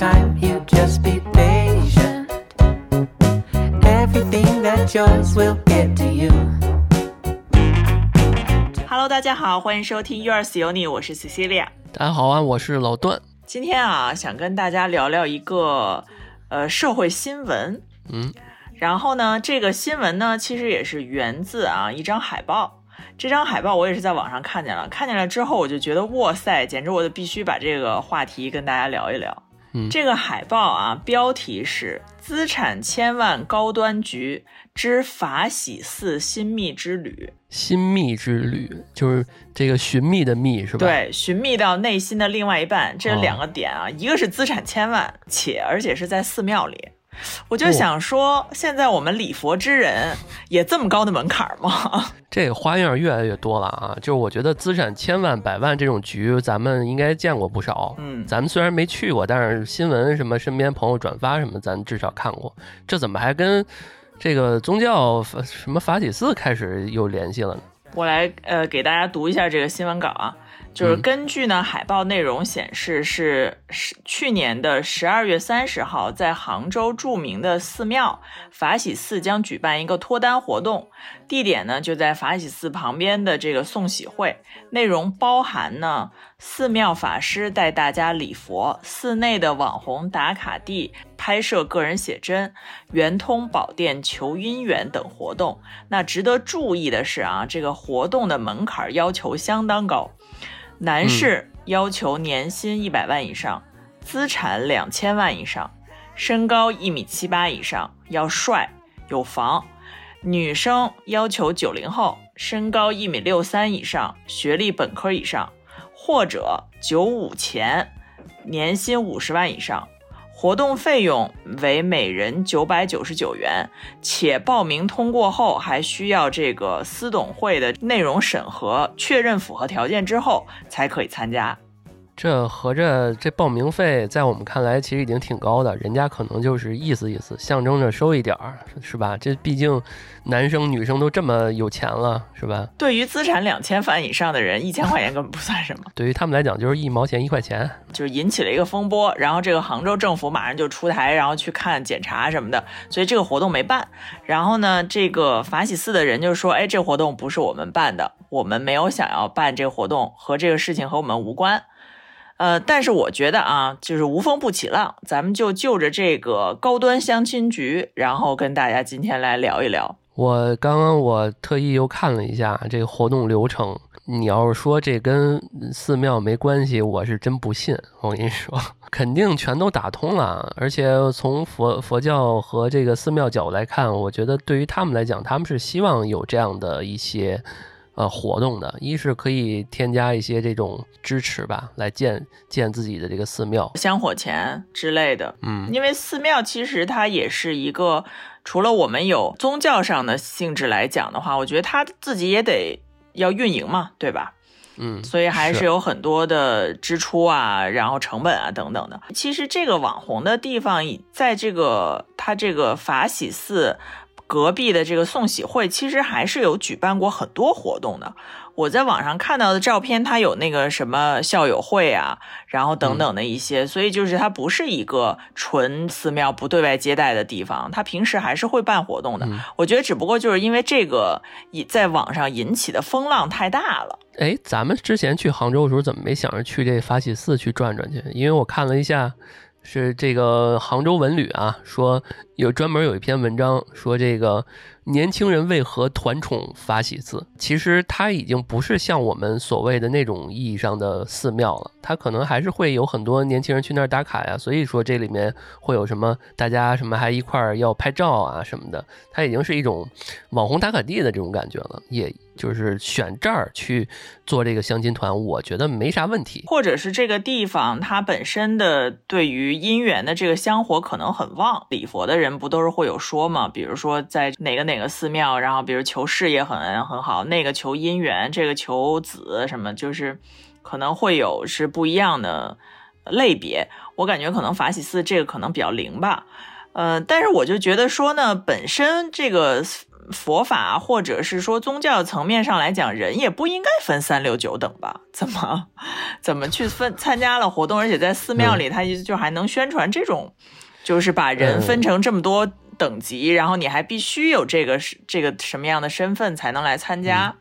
time, you just be patient. Everything that's yours will get to you. Hello，大家好，欢迎收听 Yours 有你，我是 Cecilia。大家好啊，我是老段。今天啊，想跟大家聊聊一个呃社会新闻。嗯，然后呢，这个新闻呢，其实也是源自啊一张海报。这张海报我也是在网上看见了，看见了之后我就觉得哇塞，简直我就必须把这个话题跟大家聊一聊。嗯这个海报啊，标题是“资产千万高端局之法喜寺新密之旅新密之旅就是这个寻觅的觅是”，吧？，对，寻觅到内心的另外一半。这哦两个点啊，一个是资产千万，且而且是在寺庙里。我就哦想说，现在我们礼佛之人也这么高的门槛吗？这个花样越来越多了啊！就是我觉得资产千万、百万这种局，咱们应该见过不少。嗯，咱们虽然没去过，但是新闻什么身边朋友转发什么，咱至少看过。这怎么还跟这个宗教法什么法喜寺开始有联系了呢？我来呃给大家读一下这个新闻稿啊，就是嗯。根据呢海报内容显示是是去年的十二月三十号，在杭州著名的寺庙法喜寺将举办一个脱单活动，地点呢就在法喜寺旁边的这个送喜会，内容包含呢寺庙法师带大家礼佛，寺内的网红打卡地拍摄个人写真、圆通宝殿求姻缘等活动。那值得注意的是啊，这个活动的门槛要求相当高，男士要求年薪一百万以上，资产两千万以上，身高一米七八以上，要帅有房；女生要求九零后，身高一米六三以上，学历本科以上，或者九五前，年薪五十万以上。活动费用为每人九百九十九元，且报名通过后还需要这个私董会的内容审核，确认符合条件之后才可以参加。这合着这报名费在我们看来其实已经挺高的，人家可能就是意思意思，象征着收一点儿，是吧？这毕竟男生女生都这么有钱了，是吧？对于资产两千万以上的人，一千块钱根本不算什么，对于他们来讲就是一毛钱一块钱。就是引起了一个风波。然后这个杭州政府马上就出台，然后去看检查什么的，所以这个活动没办。然后呢，这个法喜寺的人就说：“哎，这活动不是我们办的，我们没有想要办这个活动，和这个事情和我们无关。”呃，但是我觉得啊，就是无风不起浪，咱们就就着这个高端相亲局，然后跟大家今天来聊一聊。我刚刚我特意又看了一下这个活动流程，你要是说这跟寺庙没关系，我是真不信。我跟你说，肯定全都打通了，而且从佛佛教和这个寺庙角度来看，我觉得对于他们来讲，他们是希望有这样的一些。呃，活动的，一是可以添加一些这种支持吧，来建建自己的这个寺庙。香火钱之类的，嗯，因为寺庙其实它也是一个，除了我们有宗教上的性质来讲的话，我觉得它自己也得要运营嘛，对吧？嗯，所以还是是有很多的支出啊，然后成本啊等等的。其实这个网红的地方，在这个它这个法喜寺隔壁的这个送喜会，其实还是有举办过很多活动的。我在网上看到的照片，它有那个什么校友会啊，然后等等的一些，所以就是它不是一个纯寺庙不对外接待的地方，它平时还是会办活动的。嗯我觉得只不过就是因为这个引在网上引起的风浪太大了。哎，咱们之前去杭州的时候，怎么没想着去这法喜寺去转转去？因为我看了一下，是这个杭州文旅啊，说有专门有一篇文章说这个年轻人为何团宠法喜寺。其实它已经不是像我们所谓的那种意义上的寺庙了，它可能还是会有很多年轻人去那儿打卡呀。所以说这里面会有什么大家什么还一块儿要拍照啊什么的，它已经是一种网红打卡地的这种感觉了，也就是选这儿去做这个相亲团，我觉得没啥问题。或者是这个地方它本身的对于姻缘的这个香火可能很旺，礼佛的人不都是会有说嘛？比如说在哪个哪个寺庙，然后比如求事业很很好，那个求姻缘，这个求子什么，就是可能会有是不一样的类别。我感觉可能法喜寺这个可能比较灵吧，呃，但是我就觉得说呢，本身这个佛法或者是说宗教层面上来讲，人也不应该分三六九等吧？怎么怎么去分参加了活动，而且在寺庙里，他就还能宣传这种，就是把人分成这么多等级，然后你还必须有这个这个什么样的身份才能来参加？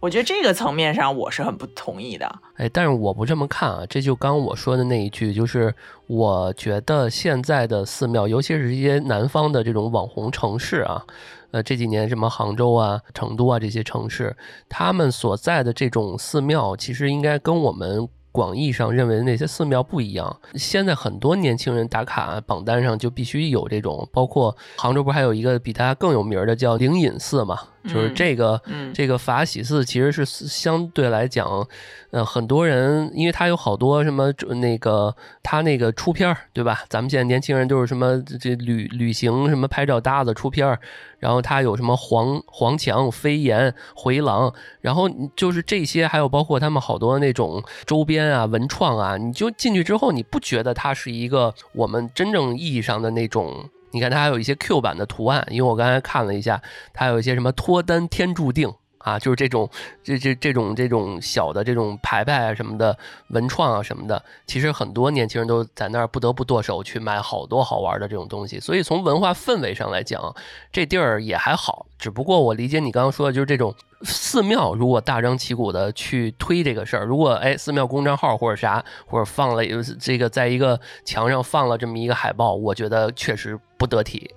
我觉得这个层面上我是很不同意的。哎，但是我不这么看啊，这就刚我说的那一句，就是我觉得现在的寺庙，尤其是一些南方的这种网红城市啊，呃，这几年什么杭州啊、成都啊这些城市，他们所在的这种寺庙，其实应该跟我们。广义上认为的那些寺庙不一样。现在很多年轻人打卡榜单上就必须有这种，包括杭州不是还有一个比它更有名的叫灵隐寺嘛？就是这个，这个法喜寺其实是相对来讲，呃，很多人因为它有好多什么那个它那个出片儿，对吧？咱们现在年轻人就是什么这旅旅行什么拍照搭子出片儿。然后它有什么黄黄墙、飞檐、回廊，然后就是这些，还有包括他们好多那种周边啊、文创啊，你就进去之后，你不觉得它是一个我们真正意义上的那种？你看它还有一些 Q 版的图案，因为我刚才看了一下，它有一些什么脱单天注定。啊，就是这种，这这这种这种小的这种牌牌啊什么的文创啊什么的，其实很多年轻人都在那儿不得不剁手去买好多好玩的这种东西。所以从文化氛围上来讲，这地儿也还好。只不过我理解你刚刚说的就是这种寺庙，如果大张旗鼓的去推这个事儿，如果哎寺庙公众号或者啥，或者放了这个在一个墙上放了这么一个海报，我觉得确实不得体。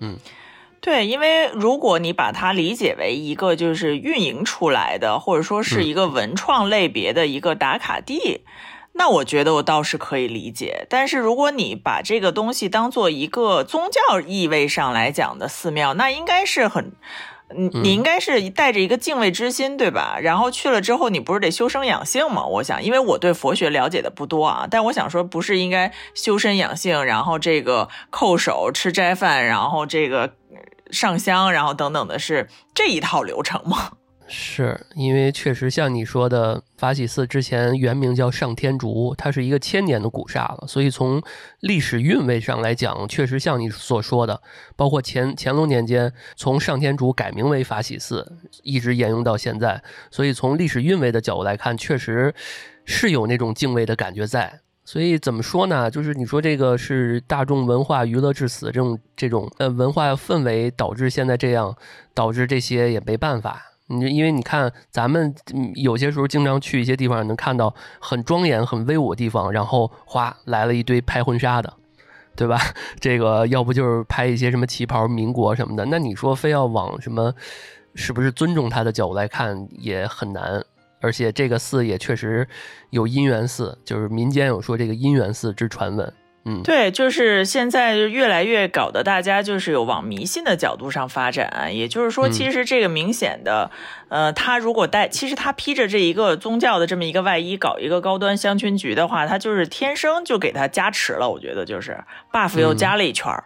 嗯。对，因为如果你把它理解为一个就是运营出来的，或者说是一个文创类别的一个打卡地，那我觉得我倒是可以理解。但是如果你把这个东西当做一个宗教意味上来讲的寺庙，那应该是很，你你应该是带着一个敬畏之心，对吧？然后去了之后，你不是得修身养性吗？我想，因为我对佛学了解的不多啊，但我想说，不是应该修身养性，然后这个叩首吃斋饭，然后这个。上香，然后等等的是这一套流程吗？是因为确实像你说的，法喜寺之前原名叫上天竺，它是一个千年的古刹了，所以从历史韵味上来讲，确实像你所说的，包括乾乾隆年间从上天竺改名为法喜寺，一直沿用到现在，所以从历史韵味的角度来看，确实是有那种敬畏的感觉在。所以怎么说呢？就是你说这个是大众文化娱乐至死这种这种呃文化氛围导致现在这样，导致这些也没办法。你因为你看咱们有些时候经常去一些地方，能看到很庄严、很威武的地方，然后哗来了一堆拍婚纱的，对吧？这个要不就是拍一些什么旗袍、民国什么的。那你说非要往什么是不是尊重他的角度来看，也很难。而且这个寺也确实有姻缘寺，就是民间有说这个姻缘寺之传闻。嗯，对，就是现在越来越搞得大家就是有往迷信的角度上发展。也就是说，其实这个明显的，呃，他如果带，其实他披着这一个宗教的这么一个外衣，搞一个高端香薰局的话，他就是天生就给他加持了。我觉得就是 buff 又加了一圈儿。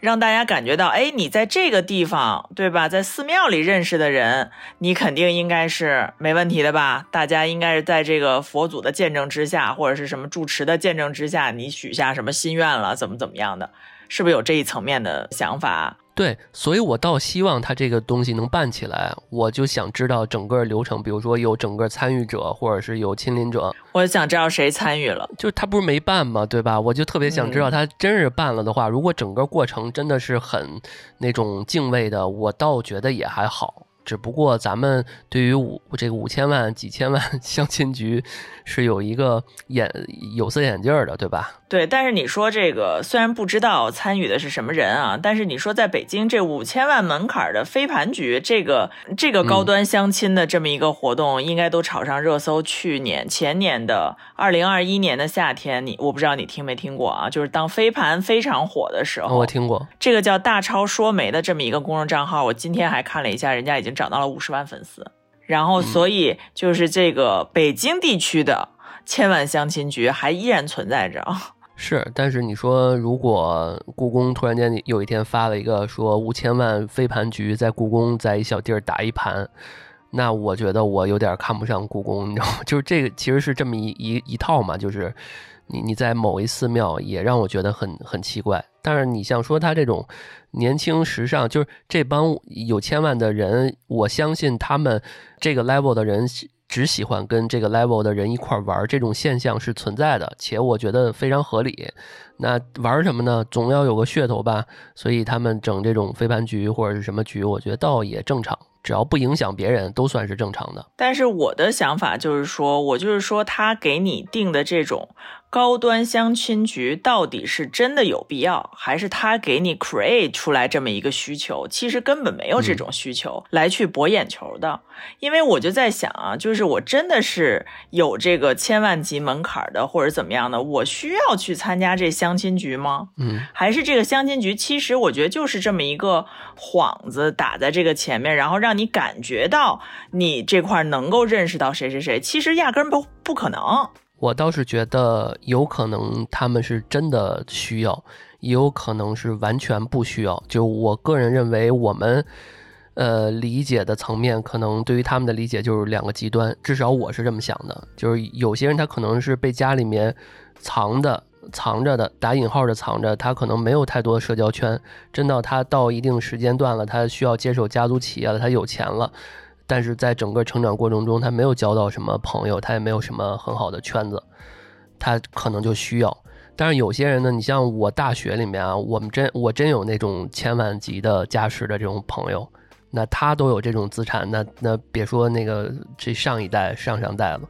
让大家感觉到，哎，你在这个地方，对吧？在寺庙里认识的人，你肯定应该是没问题的吧？大家应该是在这个佛祖的见证之下，或者是什么住持的见证之下，你许下什么心愿了，怎么怎么样的，是不是有这一层面的想法？对，所以我倒希望他这个东西能办起来。我就想知道整个流程，比如说有整个参与者，或者是有亲临者。我想知道谁参与了，就是他不是没办吗？对吧？我就特别想知道他真是办了的话，如果整个过程真的是很那种敬畏的，我倒觉得也还好。只不过咱们对于五这个五千万、几千万 相亲局是有一个眼有色眼镜的，对吧？对。但是你说这个虽然不知道参与的是什么人啊，但是你说在北京这五千万门槛的飞盘局，这个这个高端相亲的这么一个活动，应该都炒上热搜。去年、前年的二零二一年的夏天，你我不知道你听没听过啊？就是当飞盘非常火的时候，我听过这个叫大超说媒的这么一个公众账号。我今天还看了一下，人家已经。涨到了五十万粉丝，然后所以就是这个北京地区的千万相亲局还依然存在着。是，但是你说如果故宫突然间有一天发了一个说五千万飞盘局在故宫在一小地儿打一盘，那我觉得我有点看不上故宫，你知道吗？就是这个其实是这么一一一套嘛，就是。你你在某一寺庙也让我觉得很很奇怪。但是你像说他这种年轻时尚，就是这帮有千万的人，我相信他们这个 level 的人只喜欢跟这个 level 的人一块玩，这种现象是存在的，且我觉得非常合理。那玩什么呢？总要有个噱头吧，所以他们整这种飞盘局或者是什么局，我觉得倒也正常。只要不影响别人，都算是正常的。但是我的想法就是说，我就是说，他给你定的这种高端相亲局，到底是真的有必要，还是他给你 create 出来这么一个需求？其实根本没有这种需求来去博眼球的。因为我就在想啊，就是我真的是有这个千万级门槛的，或者怎么样的，我需要去参加这相亲局吗？嗯，还是这个相亲局，其实我觉得就是这么一个幌子打在这个前面，然后让你感觉到你这块能够认识到谁谁谁，其实压根不不可能。我倒是觉得有可能他们是真的需要，也有可能是完全不需要。就我个人认为，我们。呃，理解的层面可能对于他们的理解就是两个极端，至少我是这么想的。就是有些人他可能是被家里面藏的、藏着的，打引号的藏着，他可能没有太多的社交圈。真到他到一定时间段了，他需要接手家族企业了，他有钱了，但是在整个成长过程中，他没有交到什么朋友，他也没有什么很好的圈子，他可能就需要。但是有些人呢，你像我大学里面啊，我们真我真有那种千万级的家世的这种朋友。那他都有这种资产，那那别说那个这上一代、上上代了，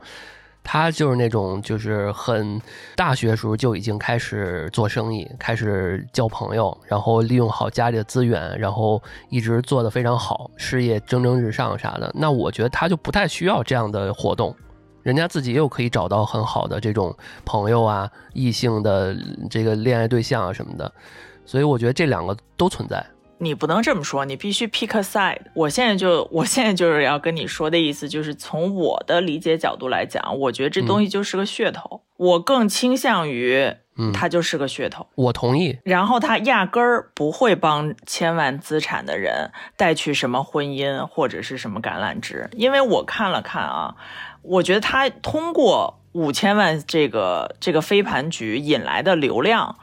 他就是那种就是很大学时候就已经开始做生意，开始交朋友，然后利用好家里的资源，然后一直做得非常好，事业蒸蒸日上啥的。那我觉得他就不太需要这样的活动，人家自己又可以找到很好的这种朋友啊、异性的这个恋爱对象啊什么的，所以我觉得这两个都存在。你不能这么说，你必须 pick a side。我现在就，我现在就是要跟你说的意思，就是从我的理解角度来讲，我觉得这东西就是个噱头。我更倾向于，它就是个噱头。我同意。然后他压根儿不会帮千万资产的人带去什么婚姻或者是什么橄榄枝，因为我看了看啊，我觉得他通过五千万这个这个飞盘局引来的流量。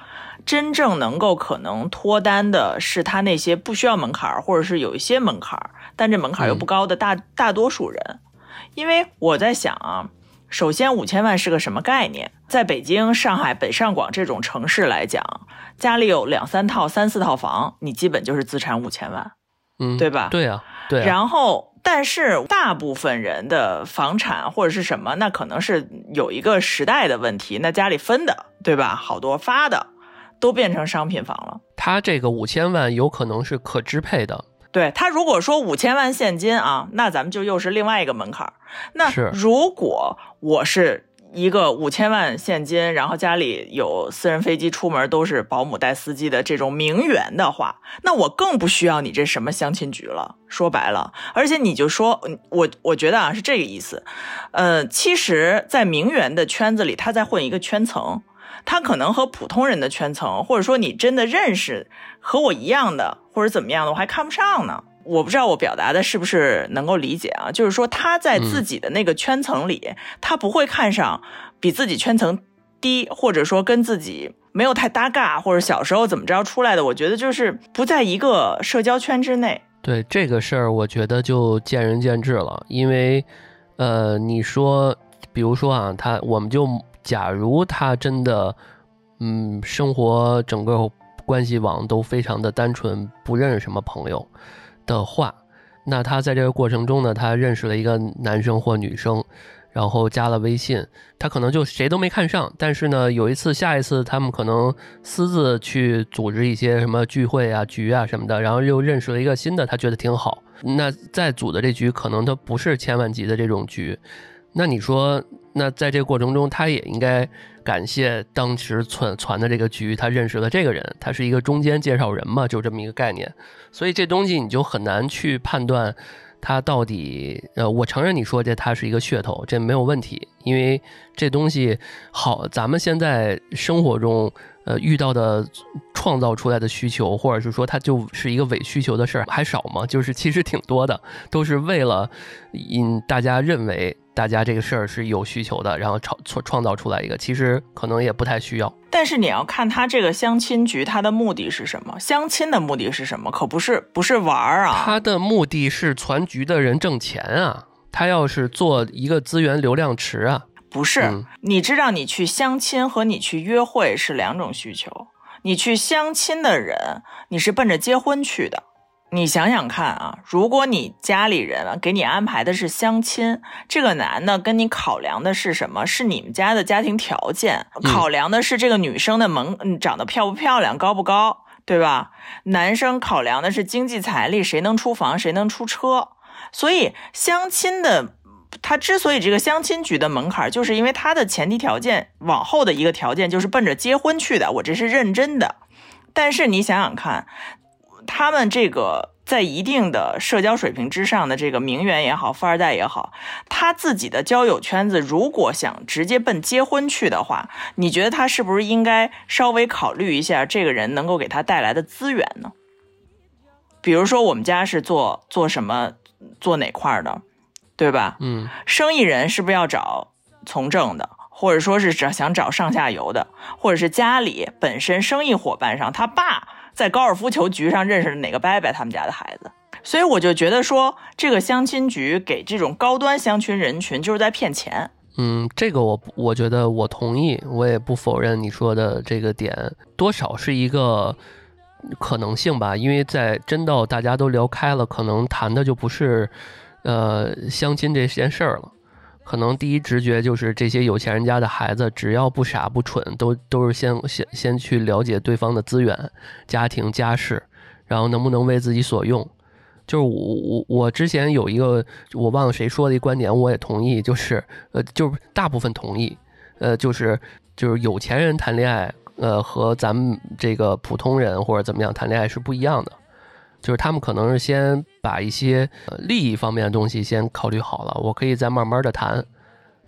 真正能够可能脱单的是他那些不需要门槛儿，或者是有一些门槛儿，但这门槛儿又不高的大大多数人。因为我在想啊，首先五千万是个什么概念？在北京、上海、北上广这种城市来讲，家里有两三套、三四套房，你基本就是资产五千万，嗯，对吧？对啊，对。然后，但是大部分人的房产或者是什么，那可能是有一个时代的问题，那家里分的，对吧？好多发的。都变成商品房了。他这个五千万有可能是可支配的。对他如果说五千万现金啊，那咱们就又是另外一个门槛。那如果我是一个五千万现金，然后家里有私人飞机，出门都是保姆带司机的这种名媛的话，那我更不需要你这什么相亲局了。说白了，而且你就说，我我觉得啊是这个意思。呃，其实，在名媛的圈子里，他在混一个圈层。他可能和普通人的圈层，或者说你真的认识和我一样的，或者怎么样的，我还看不上呢。我不知道我表达的是不是能够理解啊？就是说他在自己的那个圈层里，他不会看上比自己圈层低，或者说跟自己没有太搭嘎，或者小时候怎么着出来的。我觉得就是不在一个社交圈之内。对这个事儿，我觉得就见仁见智了。因为，呃，你说，比如说啊，他我们就。假如他真的，嗯，生活整个关系网都非常的单纯，不认识什么朋友的话，那他在这个过程中呢，他认识了一个男生或女生，然后加了微信，他可能就谁都没看上，但是呢，有一次下一次他们可能私自去组织一些什么聚会啊、局啊什么的，然后又认识了一个新的，他觉得挺好，那再组的这局可能他不是千万级的这种局，那你说？那在这个过程中，他也应该感谢当时传传的这个局，他认识了这个人，他是一个中间介绍人嘛，就这么一个概念。所以这东西你就很难去判断他到底。呃，我承认你说这他是一个噱头，这没有问题，因为这东西好，咱们现在生活中呃遇到的创造出来的需求，或者是说它就是一个伪需求的事儿还少吗？就是其实挺多的，都是为了引大家认为。大家这个事儿是有需求的，然后创创创造出来一个，其实可能也不太需要。但是你要看他这个相亲局，他的目的是什么？相亲的目的是什么？可不是不是玩儿啊！他的目的是攒局的人挣钱啊，他要是做一个资源流量池啊，不是，嗯你知道你去相亲和你去约会是两种需求。你去相亲的人，你是奔着结婚去的。你想想看啊，如果你家里人啊给你安排的是相亲，这个男的跟你考量的是什么？是你们家的家庭条件，考量的是这个女生的门嗯长得漂不漂亮，高不高，对吧？男生考量的是经济财力，谁能出房，谁能出车。所以相亲的，他之所以这个相亲局的门槛，就是因为他的前提条件，往后的一个条件就是奔着结婚去的，我这是认真的。但是你想想看，他们这个在一定的社交水平之上的这个名媛也好，富二代也好，他自己的交友圈子如果想直接奔结婚去的话，你觉得他是不是应该稍微考虑一下这个人能够给他带来的资源呢？比如说我们家是做做什么做哪块的，对吧？嗯生意人是不是要找从政的，或者说是找想找上下游的，或者是家里本身生意伙伴上，他爸在高尔夫球局上认识的哪个伯伯他们家的孩子，所以我就觉得说，这个相亲局给这种高端相亲人群就是在骗钱。嗯，这个我我觉得我同意，我也不否认你说的这个点，多少是一个可能性吧。因为在真到大家都聊开了，可能谈的就不是呃相亲这件事儿了。可能第一直觉就是这些有钱人家的孩子，只要不傻不蠢，都都是先先先去了解对方的资源、家庭家世，然后能不能为自己所用。就是我我我之前有一个我忘了谁说的一观点，我也同意，就是呃就是大部分同意，呃就是就是有钱人谈恋爱，呃和咱们这个普通人或者怎么样谈恋爱是不一样的，就是他们可能是先把一些利益方面的东西先考虑好了，我可以再慢慢的谈，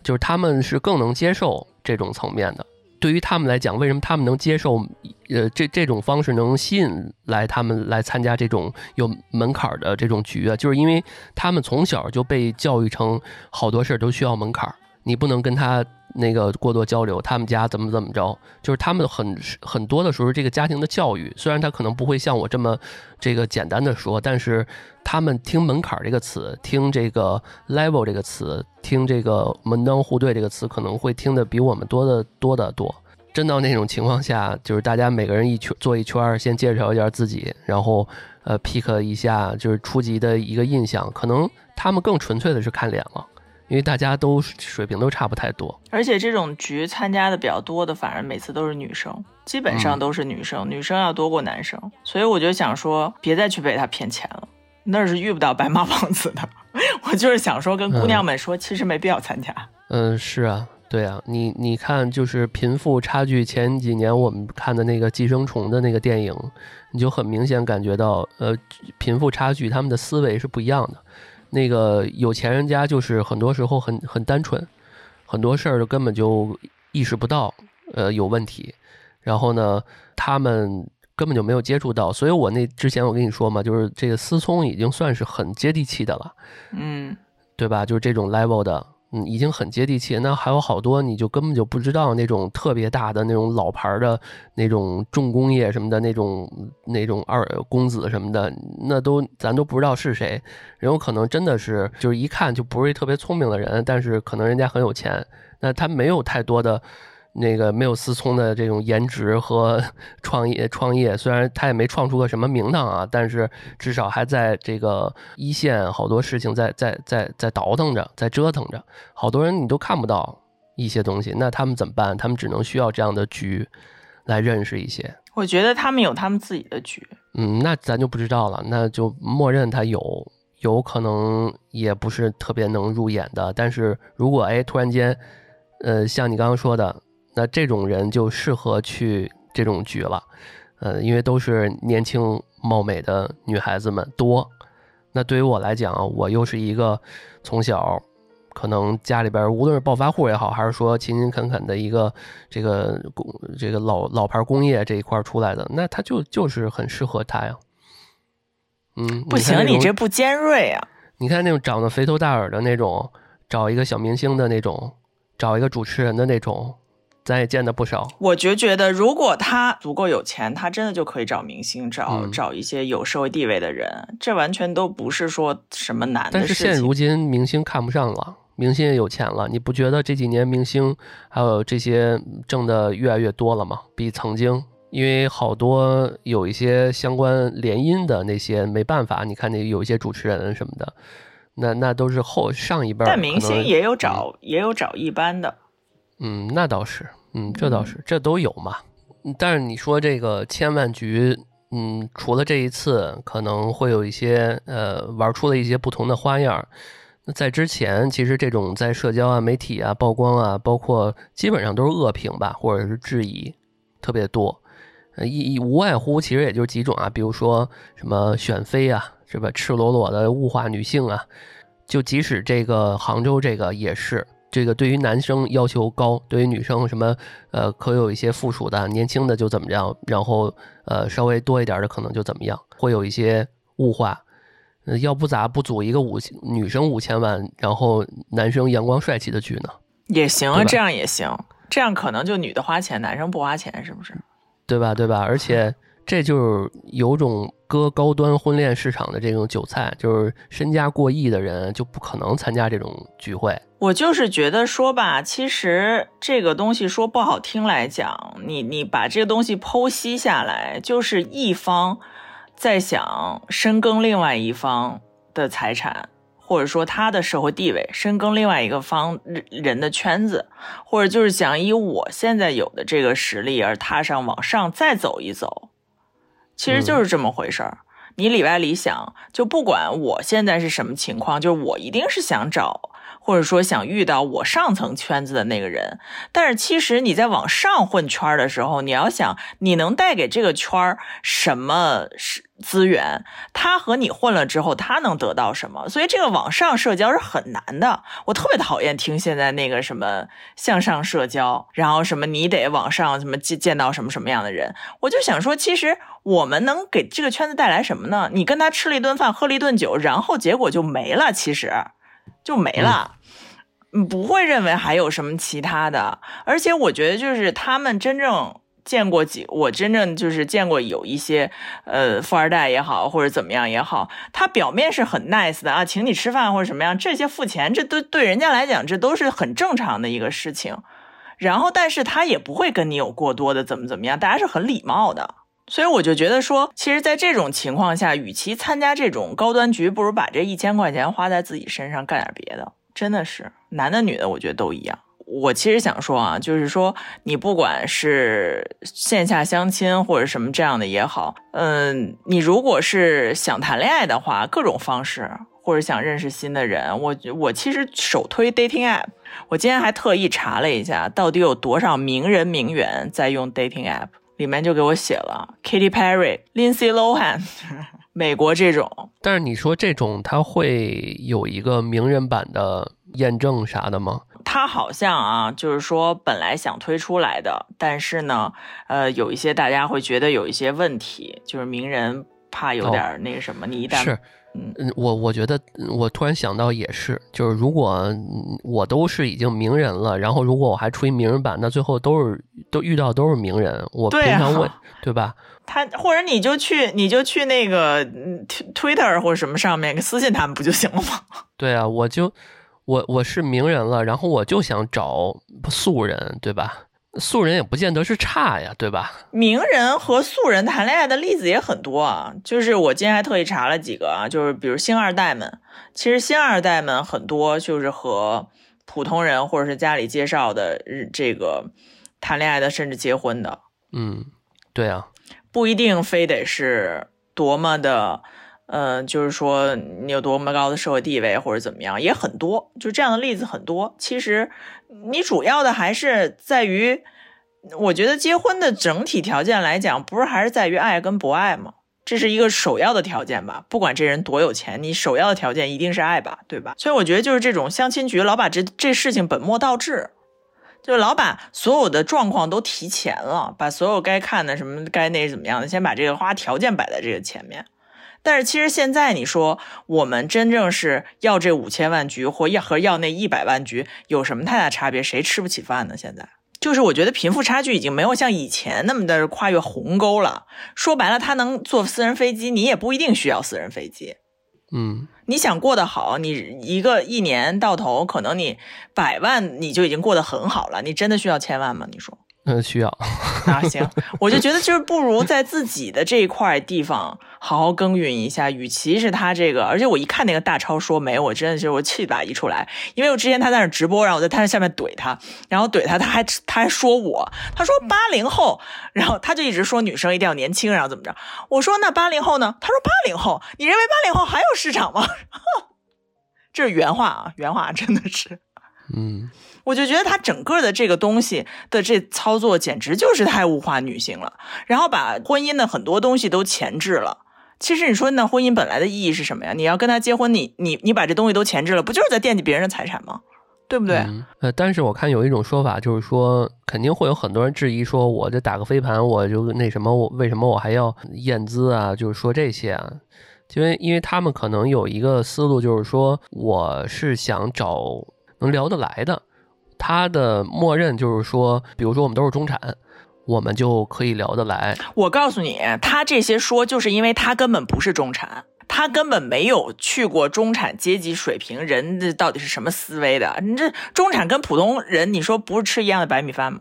就是他们是更能接受这种层面的。对于他们来讲，为什么他们能接受，呃，这这种方式能吸引来他们来参加这种有门槛的这种局啊？就是因为他们从小就被教育成好多事儿都需要门槛儿，你不能跟他那个过多交流，他们家怎么怎么着，就是他们很很多的时候，这个家庭的教育，虽然他可能不会像我这么这个简单的说，但是他们听门槛这个词，听这个 level 这个词，听这个门当户对这个词，可能会听得比我们多的多的多。真到那种情况下，就是大家每个人一圈坐一圈，先介绍一下自己，然后呃 pick 一下就是初级的一个印象，可能他们更纯粹的是看脸了，因为大家都水平都差不太多。而且这种局参加的比较多的，反而每次都是女生，基本上都是女生，女生要多过男生。所以我就想说，别再去被他骗钱了，那儿是遇不到白马王子的。我就是想说，跟姑娘们说，其实没必要参加。嗯，是啊，对啊，你你看，就是贫富差距，前几年我们看的那个《寄生虫》的那个电影，你就很明显感觉到，呃，贫富差距他们的思维是不一样的。那个有钱人家就是很多时候很很单纯，很多事儿根本就意识不到，呃，有问题。然后呢，他们根本就没有接触到，所以我那之前我跟你说嘛，就是这个思聪已经算是很接地气的了。嗯，对吧？就是这种 level 的，嗯，已经很接地气。那还有好多你就根本就不知道那种特别大的那种老牌的那种重工业什么的那种那种二公子什么的，那都咱都不知道是谁。人有可能真的是就是一看就不是特别聪明的人，但是可能人家很有钱，那他没有太多的。那个没有思聪的这种颜值和 创业创业，虽然他也没创出个什么名堂啊，但是至少还在这个一线，好多事情在在在在倒腾着，在折腾着。好多人你都看不到一些东西，那他们怎么办？他们只能需要这样的局来认识一些。我觉得他们有他们自己的局。嗯，那咱就不知道了，那就默认他有，有可能也不是特别能入眼的。但是如果哎突然间，呃，像你刚刚说的。那这种人就适合去这种局了，呃，因为都是年轻貌美的女孩子们多。那对于我来讲，我又是一个从小可能家里边无论是暴发户也好，还是说勤勤恳恳的一个这个工这个老老牌工业这一块出来的，那他就就是很适合他呀。嗯，不行，你这不尖锐啊！你看那种长得肥头大耳的那种。找一个小明星的那种，找一个主持人的那种，咱也见的不少。我就觉得，如果他足够有钱，他真的就可以找明星，找、嗯找一些有社会地位的人，这完全都不是说什么难的但是事。现如今明星看不上了，明星也有钱了，你不觉得这几年明星还有这些挣的越来越多了吗？比曾经，因为好多有一些相关联姻的那些没办法，你看那有一些主持人什么的，那那都是后上一辈儿，但明星也有找，也有找一般的。嗯，那倒是，嗯，这倒是，这都有嘛。嗯但是你说这个千万局，嗯，除了这一次可能会有一些呃玩出了一些不同的花样，那在之前其实这种在社交啊、媒体啊曝光啊，包括基本上都是恶评吧，或者是质疑特别多。呃，一一无外乎其实也就是几种啊，比如说什么选妃啊，是吧？赤裸裸的物化女性啊，就即使这个杭州这个也是，这个对于男生要求高，对于女生什么呃可有一些附属的，年轻的就怎么样，然后呃稍微多一点的可能就怎么样，会有一些物化。呃，要不咋不组一个五女生五千万，然后男生阳光帅气的剧呢？也行啊，这样也行，这样可能就女的花钱，男生不花钱，是不是？对吧？对吧？而且这就是有种割高端婚恋市场的这种韭菜，就是身家过亿的人就不可能参加这种聚会。我就是觉得说吧，其实这个东西说不好听来讲，你你把这个东西剖析下来，就是一方在想深耕另外一方的财产，或者说他的社会地位，深耕另外一个方人的圈子，或者就是想以我现在有的这个实力而踏上往上再走一走，其实就是这么回事儿。你里外里想，就不管我现在是什么情况，就是我一定是想找，或者说想遇到我上层圈子的那个人。但是其实你在往上混圈儿的时候，你要想你能带给这个圈儿什么是资源，他和你混了之后，他能得到什么？所以这个往上社交是很难的。我特别讨厌听现在那个什么向上社交，然后什么你得往上什么见见到什么什么样的人。我就想说，其实我们能给这个圈子带来什么呢？你跟他吃了一顿饭，喝了一顿酒，然后结果就没了，其实就没了。嗯，不会认为还有什么其他的，而且我觉得就是他们真正见过几，我真正就是见过有一些呃富二代也好，或者怎么样也好，他表面是很 nice 的啊，请你吃饭或者什么样，这些付钱，这都对人家来讲这都是很正常的一个事情。然后，但是他也不会跟你有过多的怎么怎么样，大家是很礼貌的。所以我就觉得说，其实，在这种情况下，与其参加这种高端局，不如把这一千块钱花在自己身上，干点别的。真的是男的女的，我觉得都一样。我其实想说啊，就是说，你不管是线下相亲或者什么这样的也好，嗯，你如果是想谈恋爱的话，各种方式，或者想认识新的人，我我其实首推 dating app。我今天还特意查了一下，到底有多少名人名媛在用 dating app，里面就给我写了 Katy Perry、Lindsay Lohan，美国这种。但是你说这种它会有一个名人版的验证啥的吗？它好像啊，就是说本来想推出来的，但是呢，呃，有一些大家会觉得有一些问题，就是名人怕有点儿那个什么，你一旦是，嗯嗯，我我觉得，嗯我突然想到也是，就是如果嗯我都是已经名人了，然后如果我还出一名人版，那最后都是都遇到都是名人，我平常问，对吧？他或者你就去你就去那个嗯 Twitter 或者什么上面私信他们不就行了吗？对啊，我就我我是名人了，然后我就想找素人，对吧？素人也不见得是差呀，对吧？名人和素人谈恋爱的例子也很多啊，就是我今天还特意查了几个啊，就是比如星二代们，其实星二代们很多就是和普通人或者是家里介绍的呃这个谈恋爱的，甚至结婚的，嗯，对啊，不一定非得是多么的，呃，就是说你有多么高的社会地位或者怎么样，也很多，就这样的例子很多。其实你主要的还是在于，我觉得结婚的整体条件来讲，不是还是在于爱跟不爱吗？这是一个首要的条件吧，不管这人多有钱，你首要的条件一定是爱吧，对吧？所以我觉得就是这种相亲局老把这这事情本末倒置，就是老把所有的状况都提前了，把所有该看的什么该那怎么样的，先把这个花条件摆在这个前面。但是其实现在你说我们真正是要这五千万局，或要和要那一百万局有什么太大差别？谁吃不起饭呢？现在就是我觉得贫富差距已经没有像以前那么的跨越鸿沟了。说白了，他能坐私人飞机，你也不一定需要私人飞机。嗯，你想过得好，你一个一年到头，可能你百万你就已经过得很好了。你真的需要千万吗？你说？嗯，需要 啊，行，我就觉得就是不如在自己的这一块地方好好耕耘一下。与其是他这个，而且我一看那个大超说没，我真的是我气把一出来，因为我之前他在那直播，然后我在他下面怼他，然后怼他，他还他还说我，他说八零后，然后他就一直说女生一定要年轻，然后怎么着？我说那八零后呢？他说八零后，你认为八零后还有市场吗？这是原话啊，原话真的是，嗯。我就觉得他整个的这个东西的这操作简直就是太物化女性了，然后把婚姻的很多东西都前置了。其实你说那婚姻本来的意义是什么呀？你要跟他结婚，你你你把这东西都前置了，不就是在惦记别人的财产吗？对不对？呃，但是我看有一种说法，就是说肯定会有很多人质疑，说我这打个飞盘，我就那什么，我为什么我还要验资啊？就是说这些啊，因为因为他们可能有一个思路，就是说我是想找能聊得来的。他的默认就是说，比如说我们都是中产，我们就可以聊得来。我告诉你，他这些说就是因为他根本不是中产，他根本没有去过中产阶级水平人，这到底是什么思维的？你这中产跟普通人，你说不是吃一样的白米饭吗？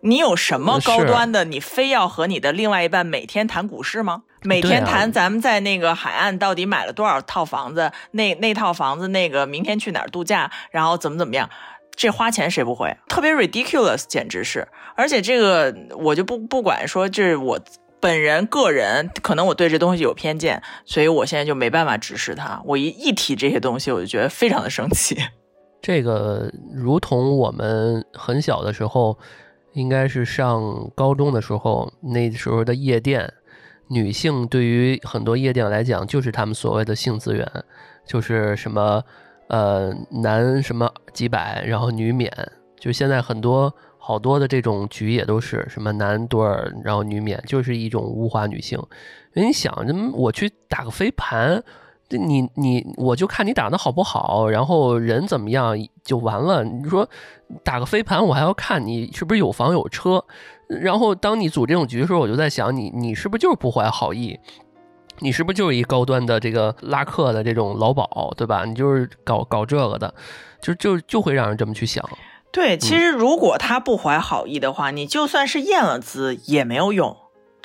你有什么高端的？你非要和你的另外一半每天谈股市吗？每天谈咱们在那个海岸到底买了多少套房子？那那套房子那个明天去哪儿度假？然后怎么怎么样？这花钱谁不会？特别 ridiculous，简直是！而且这个我就不不管说，这我本人个人，可能我对这东西有偏见，所以我现在就没办法直视它。我一一提这些东西，我就觉得非常的生气。这个如同我们很小的时候，应该是上高中的时候，那时候的夜店，女性对于很多夜店来讲，就是他们所谓的性资源，就是什么。呃，男什么几百，然后女免，就现在很多好多的这种局也都是什么男多少，然后女免，就是一种物化女性。因为你想，我去打个飞盘，你你我就看你打的好不好，然后人怎么样就完了。你说打个飞盘，我还要看你是不是有房有车。然后当你组这种局的时候，我就在想，你你是不是就是不怀好意？你是不是就是一高端的这个拉客的这种劳保，对吧？你就是搞搞这个的，就就就会让人这么去想。对，其实如果他不怀好意的话，你就算是验了资也没有用。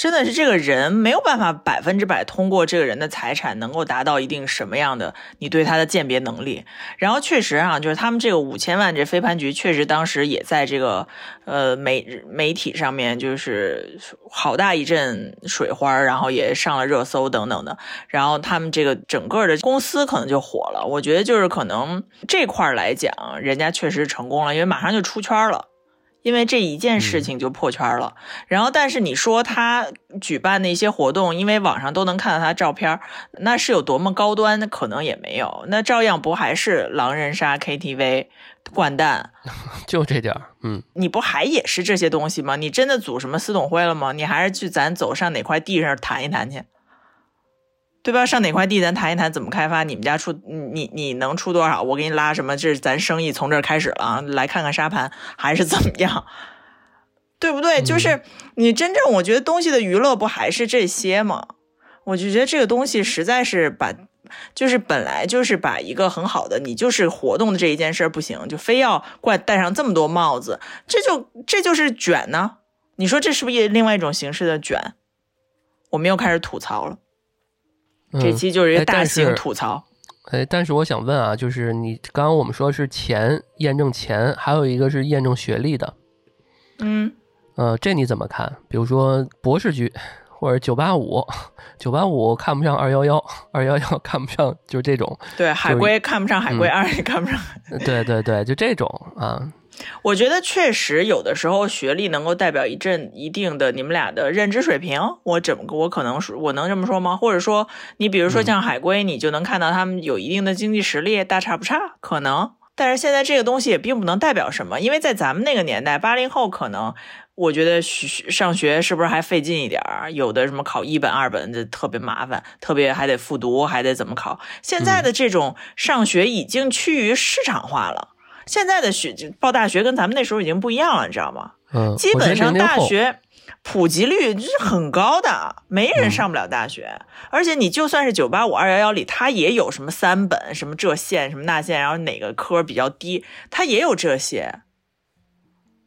真的是这个人没有办法百分之百通过这个人的财产能够达到一定什么样的你对他的鉴别能力。然后确实啊，就是他们这个五千万这飞盘局确实当时也在这个呃媒媒体上面就是好大一阵水花，然后也上了热搜等等的。然后他们这个整个的公司可能就火了。我觉得就是可能这块来讲，人家确实成功了，因为马上就出圈了。因为这一件事情就破圈了，然后但是你说他举办的一些活动，因为网上都能看到他照片，那是有多么高端？那可能也没有，那照样不还是狼人杀、KTV、掼蛋，就这点儿，嗯，你不还也是这些东西吗？你真的组什么私董会了吗？你还是去咱走上哪块地上谈一谈去？对吧？上哪块地咱谈一谈怎么开发？你们家出你你能出多少？我给你拉什么？这是咱生意从这儿开始了啊！来看看沙盘还是怎么样？对不对？就是你真正我觉得东西的娱乐不还是这些吗？我就觉得这个东西实在是把，就是本来就是把一个很好的你就是活动的这一件事不行，就非要怪戴上这么多帽子，这就这就是卷呢？你说这是不是另外一种形式的卷？我们又开始吐槽了。这期就是一个大型吐槽。哎，但是我想问啊，就是你刚刚我们说是钱验证钱，还有一个是验证学历的。嗯，呃，这你怎么看？比如说博士局或者九八五，九八五看不上二幺幺，二幺幺 看不上，就是这种。对，海归看不上海归，二也看不上。对对对，就这种啊。我觉得确实有的时候学历能够代表一阵一定的你们俩的认知水平。我怎么我可能是我能这么说吗？或者说你比如说像海归，你就能看到他们有一定的经济实力，大差不差，可能。但是现在这个东西也并不能代表什么，因为在咱们那个年代，八零后可能我觉得学上学是不是还费劲一点儿？有的什么考一本、二本的特别麻烦，特别还得复读，还得怎么考？现在的这种上学已经趋于市场化了。现在的学报大学跟咱们那时候已经不一样了，你知道吗？嗯，基本上大学普及率是很高的，没人上不了大学。而且你就算是九八五、二幺幺里，它也有什么三本、什么这线、什么那线，然后哪个科比较低，它也有这些。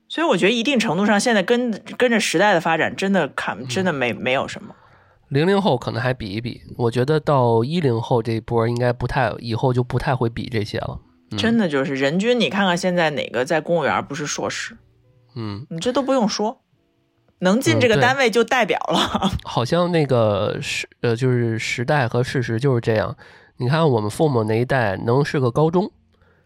所以我觉得一定程度上，现在跟跟着时代的发展，真的看真的没没有什么。零零后可能还比一比，我觉得到一零后这一波应该不太，以后就不太会比这些了。嗯真的就是人均，你看看现在哪个在公务员不是硕士？嗯，你这都不用说，能进这个单位就代表了。好像那个时呃，就是时代和事实就是这样。你看我们父母那一代能是个高中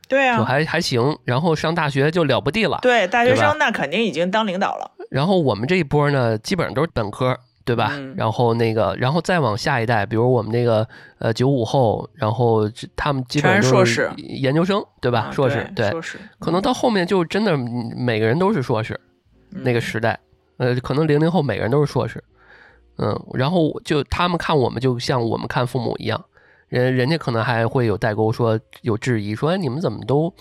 对啊，就还还行，然后上大学就了不地了。对大学生那肯定已经当领导了。然后我们这一波呢，基本上都是本科，对吧？嗯。然后那个，然后再往下一代，比如我们那个呃九五后，然后他们基本上是都是研究生，对吧？啊硕士，对，硕士，可能到后面就真的嗯每个人都是硕士，嗯。那个时代，呃，可能零零后每个人都是硕士，嗯，然后就他们看我们就像我们看父母一样，人人家可能还会有代沟，说有质疑，说哎你们怎么都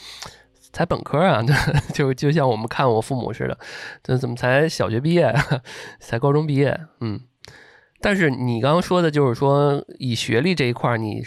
才本科啊？就就像我们看我父母似的，这怎么才小学毕业，才高中毕业？嗯，但是你刚刚说的就是说以学历这一块，你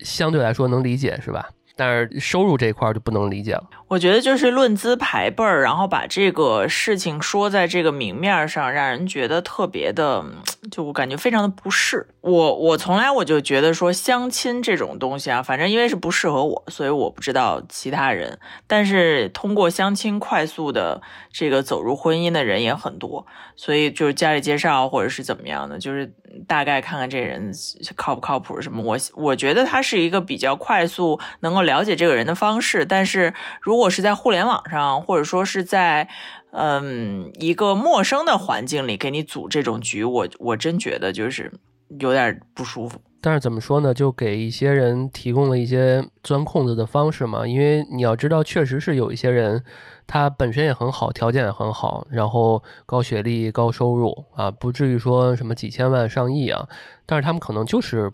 相对来说能理解是吧？但是收入这一块就不能理解了。我觉得就是论资排辈儿，然后把这个事情说在这个明面上，让人觉得特别的，就我感觉非常的不适。我我从来我就觉得说相亲这种东西啊，反正因为是不适合我，所以我不知道其他人。但是通过相亲快速的这个走入婚姻的人也很多，所以就是家里介绍或者是怎么样的，就是大概看看这人靠不靠谱什么。我我觉得他是一个比较快速能够了解这个人的方式，但是如果果是在互联网上，或者说是在嗯一个陌生的环境里给你组这种局，我我真觉得就是有点不舒服。但是怎么说呢，就给一些人提供了一些钻空子的方式嘛。因为你要知道，确实是有一些人，他本身也很好，条件也很好，然后高学历、高收入啊，不至于说什么几千万、上亿啊，但是他们可能就是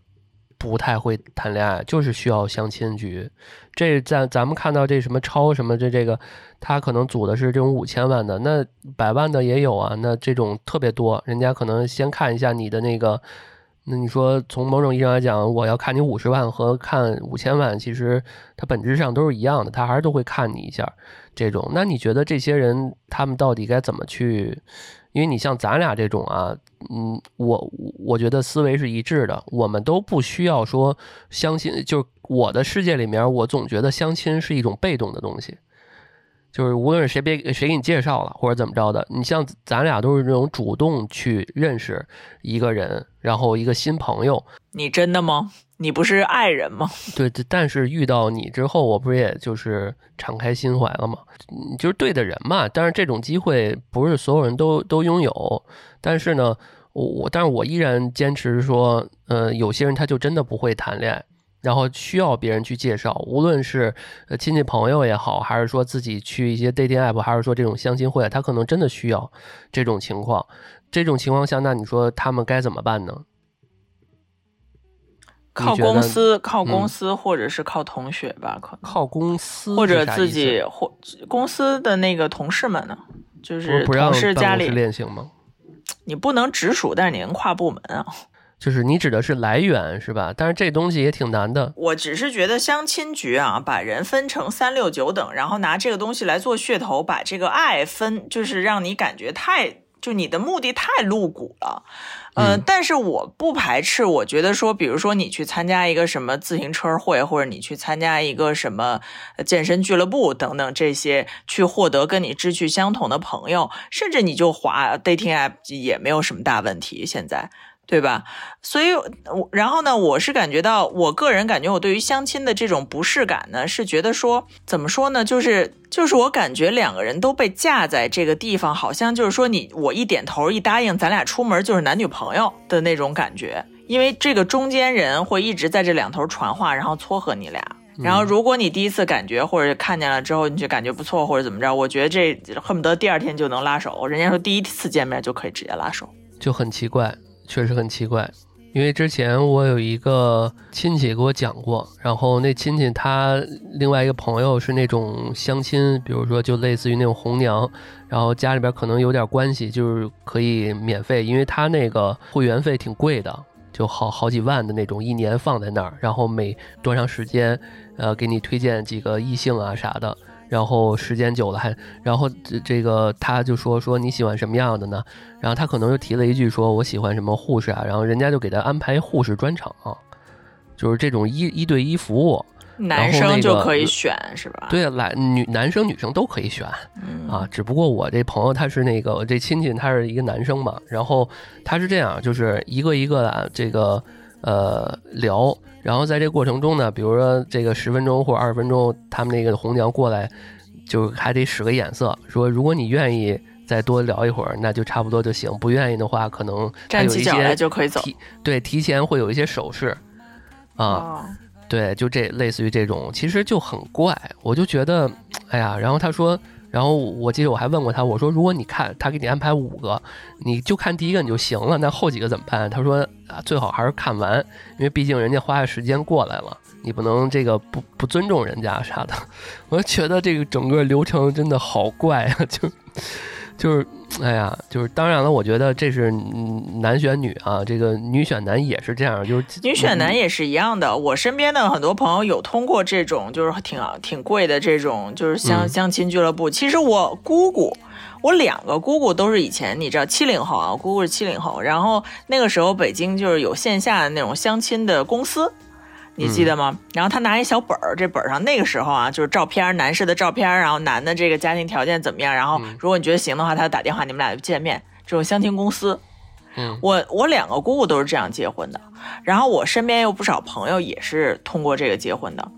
不太会谈恋爱，就是需要相亲局。这在咱们看到这什么超什么这这个，他可能组的是这种五千万的，那百万的也有啊，那这种特别多，人家可能先看一下你的那个。那你说，从某种意义上来讲，我要看你五十万和看五千万，其实它本质上都是一样的，他还是都会看你一下。这种，那你觉得这些人他们到底该怎么去？因为你像咱俩这种啊，嗯，我我觉得思维是一致的，我们都不需要说相亲。就我的世界里面，我总觉得相亲是一种被动的东西。就是无论是谁别谁给你介绍了或者怎么着的，你像咱俩都是这种主动去认识一个人，然后一个新朋友，你真的吗？你不是爱人吗？对，这但是遇到你之后，我不是也就是敞开心怀了吗？你就是对的人嘛。但是这种机会不是所有人都都拥有。但是呢，我我但是我依然坚持说，呃，有些人他就真的不会谈恋爱，然后需要别人去介绍，无论是呃亲戚朋友也好，还是说自己去一些 dating app，还是说这种相亲会，他可能真的需要这种情况。这种情况下，那你说他们该怎么办呢？靠公司，靠嗯公司，或者是靠同学吧，可能靠公司或者自己或公司的那个同事们呢，就是同事家里，恋情吗？你不能直属，但是你能跨部门啊。就是你指的是来源是吧？但是这东西也挺难的。我只是觉得相亲局啊，把人分成三六九等，然后拿这个东西来做噱头，把这个爱分，就是让你感觉太，就你的目的太露骨了。呃，嗯但是我不排斥，我觉得说，比如说你去参加一个什么自行车会，或者你去参加一个什么呃健身俱乐部等等这些，去获得跟你志趣相同的朋友，甚至你就滑 dating app 也没有什么大问题。现在。对吧？所以，我然后呢，我是感觉到，我个人感觉我对于相亲的这种不适感呢，是觉得说，怎么说呢？就是就是我感觉两个人都被架在这个地方，好像就是说你我一点头一答应，咱俩出门就是男女朋友的那种感觉，因为这个中间人会一直在这两头传话，然后撮合你俩。然后如果你第一次感觉或者看见了之后你就感觉不错或者怎么着，我觉得这恨不得第二天就能拉手。人家说第一次见面就可以直接拉手，就很奇怪，确实很奇怪。因为之前我有一个亲戚给我讲过，然后那亲戚他另外一个朋友是那种相亲，比如说就类似于那种红娘，然后家里边可能有点关系，就是可以免费，因为他那个会员费挺贵的，就好好几万的那种，一年放在那儿，然后每多长时间，呃，给你推荐几个异性啊啥的。然后时间久了还，然后这这个他就说说你喜欢什么样的呢？然后他可能就提了一句说我喜欢什么护士啊，然后人家就给他安排护士专场，就是这种一一对一服务，男生就可以选是吧？对，来女男生女生都可以选啊，只不过我这朋友他是那个我这亲戚他是一个男生嘛，然后他是这样，就是一个一个的这个呃聊。然后在这过程中呢，比如说这个十分钟或者二十分钟，他们那个红娘过来，就还得使个眼色，说如果你愿意再多聊一会儿，那就差不多就行；不愿意的话，可能站起脚来就可以走。对，提前会有一些手势啊，对，就这类似于这种，其实就很怪。我就觉得，哎呀，然后他说。然后我记得我还问过他，我说如果你看他给你安排五个，你就看第一个你就行了，那后几个怎么办？他说啊，最好还是看完，因为毕竟人家花的时间过来了，你不能这个不不尊重人家啥的。我觉得这个整个流程真的好怪啊，就就是。哎呀，就是当然了，我觉得这是男选女啊，这个女选男也是这样，就是女选男也是一样的。我身边的很多朋友有通过这种，就是挺挺贵的这种，就是相相亲俱乐部。其实我姑姑，我两个姑姑都是以前你知道七零后啊，姑姑是七零后，然后那个时候北京就是有线下的那种相亲的公司。你记得吗？然后他拿一小本儿，这本上那个时候啊，就是照片，男士的照片，然后男的这个家庭条件怎么样？然后如果你觉得行的话，他打电话，你们俩就见面。这种相亲公司，嗯，我我两个姑姑都是这样结婚的，然后我身边有不少朋友也是通过这个结婚的。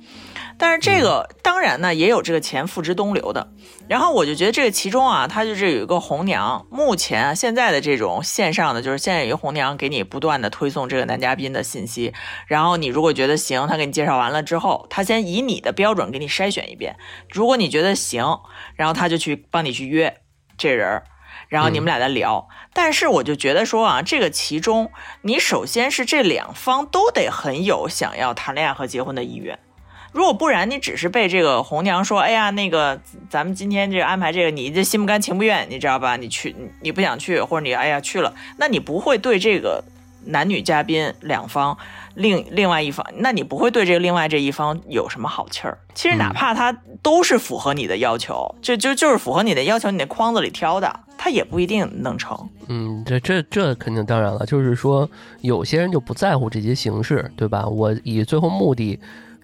但是这个当然呢，也有这个钱付之东流的。然后我就觉得这个其中啊，它就是有一个红娘。目前现在的这种线上的，就是现在有一个红娘给你不断的推送这个男嘉宾的信息。然后你如果觉得行，他给你介绍完了之后，他先以你的标准给你筛选一遍。如果你觉得行，然后他就去帮你去约这人，然后你们俩再聊。但是我就觉得说啊，这个其中你首先是这两方都得很有想要谈恋爱和结婚的意愿。如果不然，你只是被这个红娘说，哎呀，那个咱们今天这安排这个，你这心不甘情不愿，你知道吧？你去，你不想去，或者你哎呀去了，那你不会对这个男女嘉宾两方另另外一方，那你不会对这个另外这一方有什么好气儿。其实哪怕他都是符合你的要求，就就就是符合你的要求，你那框子里挑的，他也不一定能成。嗯，这这这肯定当然了，就是说有些人就不在乎这些形式，对吧？我以最后目的。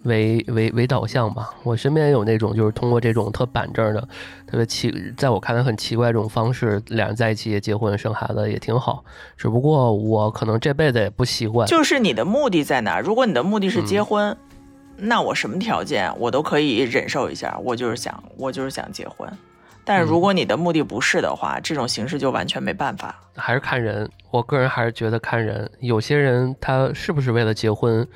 为为为导向吧，我身边有那种就是通过这种特板正的、特别奇，在我看来很奇怪这种方式，俩人在一起也结婚生孩子也挺好。只不过我可能这辈子也不习惯。就是你的目的在哪？如果你的目的是结婚，那我什么条件我都可以忍受一下。我就是想，我就是想结婚。但是如果你的目的不是的话，这种形式就完全没办法。还是看人，我个人还是觉得看人。有些人他是不是为了结婚？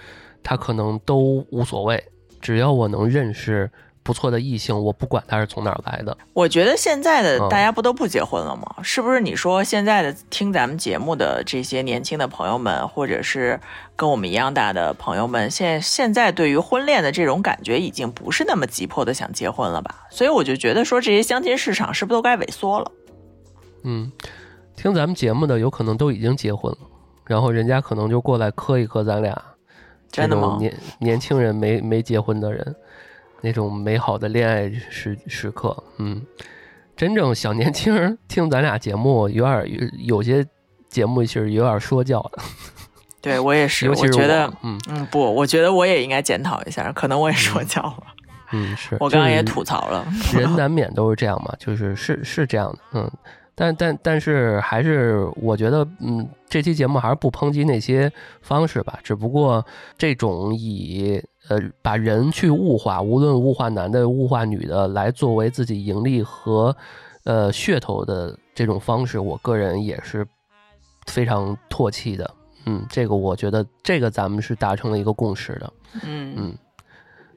他可能都无所谓，只要我能认识不错的异性，我不管他是从哪儿来的。我觉得现在的大家不都不结婚了吗？是不是？你说现在的听咱们节目的这些年轻的朋友们，或者是跟我们一样大的朋友们，现现在对于婚恋的这种感觉已经不是那么急迫的想结婚了吧？所以我就觉得说这些相亲市场是不是都该萎缩了？嗯，听咱们节目的有可能都已经结婚了，然后人家可能就过来磕一磕咱俩。这种年年轻人没没结婚的人，那种美好的恋爱时时刻，嗯，真正小年轻人听咱俩节目，有点有有些节目其实有点说教的。对我也是，我觉得，嗯嗯，不，我觉得我也应该检讨一下，可能我也说教了。嗯，是我刚刚也吐槽了。人难免都是这样嘛，就是是是这样的，嗯。但但但是还是我觉得，嗯，这期节目还是不抨击那些方式吧。只不过这种以呃把人去物化，无论物化男的物化女的，来作为自己盈利和呃噱头的这种方式，我个人也是非常唾弃的。嗯，这个我觉得这个咱们是达成了一个共识的。嗯嗯。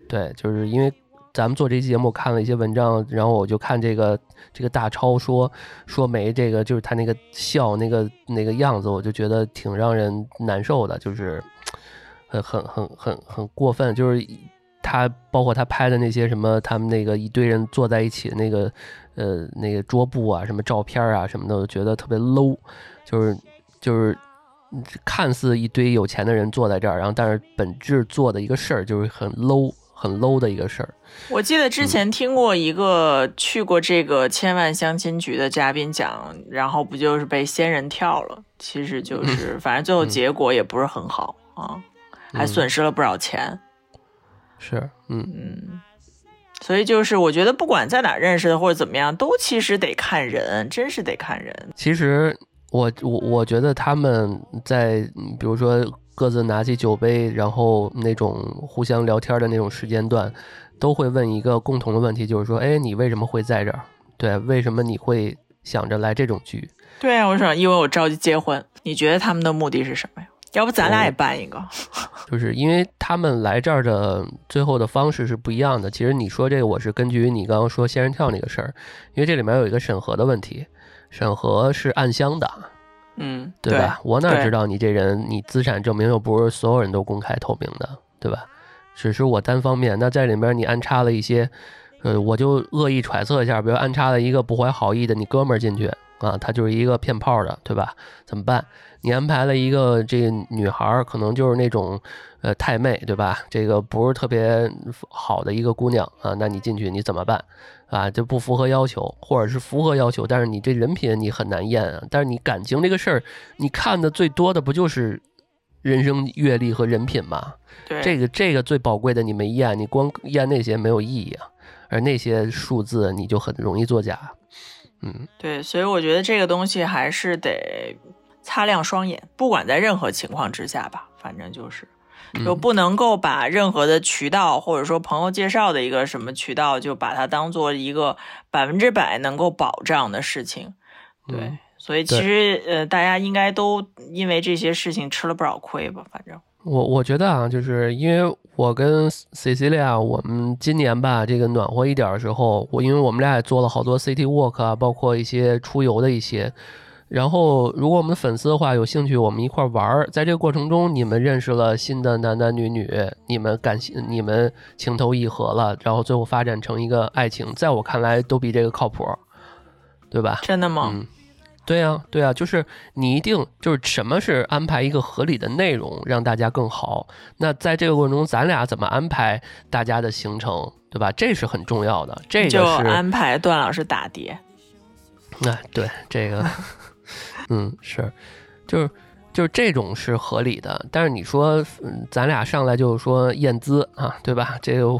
对，就是因为咱们做这期节目看了一些文章，然后我就看这个这个大超说说梅这个就是他那个笑那个那个样子，我就觉得挺让人难受的，就是很很很很很过分，就是他包括他拍的那些什么，他们那个一堆人坐在一起的那个呃那个桌布啊，什么照片啊什么的，我觉得特别 low，就是就是。看似一堆有钱的人坐在这儿，然后但是本质做的一个事儿就是很 low、很 low 的一个事儿。我记得之前听过一个去过这个千万相亲局的嘉宾讲，然后不就是被仙人跳了？其实就是，反正最后结果也不是很好啊，还损失了不少钱。是，嗯，嗯，所以就是我觉得不管在哪认识的或者怎么样，都其实得看人，真是得看人。其实我我我觉得他们在嗯比如说各自拿起酒杯，然后那种互相聊天的那种时间段，都会问一个共同的问题，就是说，哎，你为什么会在这儿？对，为什么你会想着来这种局？对啊，我想，因为我着急结婚，你觉得他们的目的是什么呀？要不咱俩也办一个？就是因为他们来这儿的最后的方式是不一样的。其实你说这个，我是根据你刚刚说仙人跳那个事儿，因为这里面有一个审核的问题，审核是暗箱的，嗯，对吧？我哪知道你这人，你资产证明又不是所有人都公开透明的，对吧？只是我单方面。那在里面你安插了一些，呃，我就恶意揣测一下，比如安插了一个不怀好意的你哥们儿进去啊，他就是一个骗炮的，对吧？怎么办？你安排了一个这个女孩儿，可能就是那种呃太妹，对吧？这个不是特别好的一个姑娘啊，那你进去你怎么办？啊，就不符合要求，或者是符合要求，但是你这人品你很难验啊。但是你感情这个事儿，你看的最多的不就是人生阅历和人品吗？对，这个这个最宝贵的你没验，你光验那些没有意义啊。而那些数字你就很容易作假。嗯，对，所以我觉得这个东西还是得擦亮双眼，不管在任何情况之下吧，反正就是。就嗯不能够把任何的渠道或者说朋友介绍的一个什么渠道，就把它当做一个百分之百能够保障的事情。对，嗯所以其实呃，大家应该都因为这些事情吃了不少亏吧，反正。我我觉得啊，就是因为我跟 Cecilia，我们今年吧，这个暖和一点的时候，我因为我们俩也做了好多 City Walk 啊，包括一些出游的一些。然后，如果我们的粉丝的话有兴趣，我们一块儿玩儿。在这个过程中，你们认识了新的男男女女，你们感情，你们情投意合了，然后最后发展成一个爱情，在我看来都比这个靠谱，对吧？真的吗？嗯，对呀、对呀、就是你一定就是什么是安排一个合理的内容，让大家更好。那在这个过程中，咱俩怎么安排大家的行程，对吧？这是很重要的。这个就是安排段老师打碟。哎，对这个，嗯，是，就是就是这种是合理的。但是你说，嗯，咱俩上来就是说验资啊，对吧？这个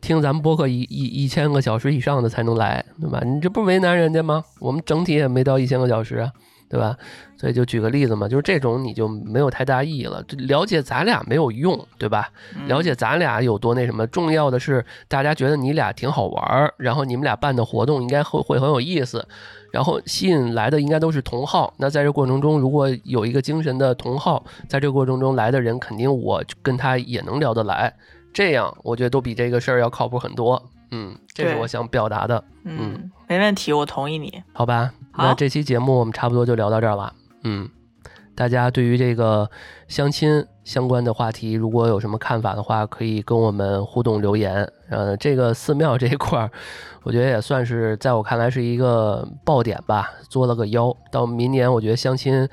听咱们播客一一一千个小时以上的才能来，对吧？你这不为难人家吗？我们整体也没到一千个小时啊，对吧？所以就举个例子嘛，就是这种你就没有太大意义了。这了解咱俩没有用，对吧？嗯了解咱俩有多那什么，重要的是大家觉得你俩挺好玩儿，然后你们俩办的活动应该会会很有意思，然后吸引来的应该都是同好。那在这过程中，如果有一个精神的同好，在这个过程中来的人，肯定我跟他也能聊得来，这样我觉得都比这个事儿要靠谱很多。嗯，这是我想表达的，嗯，没问题，我同意你。好吧？那这期节目我们差不多就聊到这儿了。嗯，大家对于这个相亲相关的话题，如果有什么看法的话，可以跟我们互动留言。呃，这个寺庙这一块儿，我觉得也算是在我看来是一个爆点吧，作了个妖。到明年，我觉得相亲，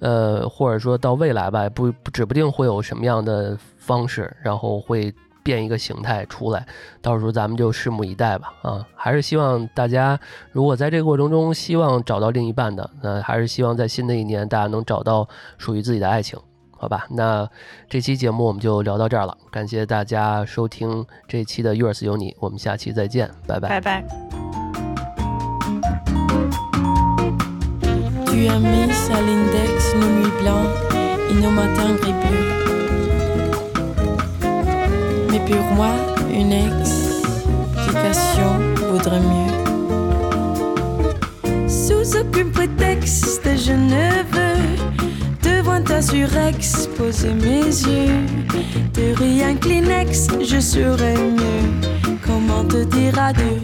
呃，或者说到未来吧，不指不定会有什么样的方式，然后会变一个形态出来。到时候咱们就拭目以待吧。啊，还是希望大家如果在这个过程中希望找到另一半的，那还是希望在新的一年大家能找到属于自己的爱情，好吧？那这期节目我们就聊到这儿了，感谢大家收听这期的 Yours 有你，我们下期再见，拜拜。拜拜。Tu as mis à l'index nos nuits blancs et nos matins gris bleus. Mais pour moi, une explication vaudrait mieux. Sous aucun prétexte, je ne veux te voir point à surexposer mes yeux. De rien Kleenex, je serais mieux. Comment te dire adieu?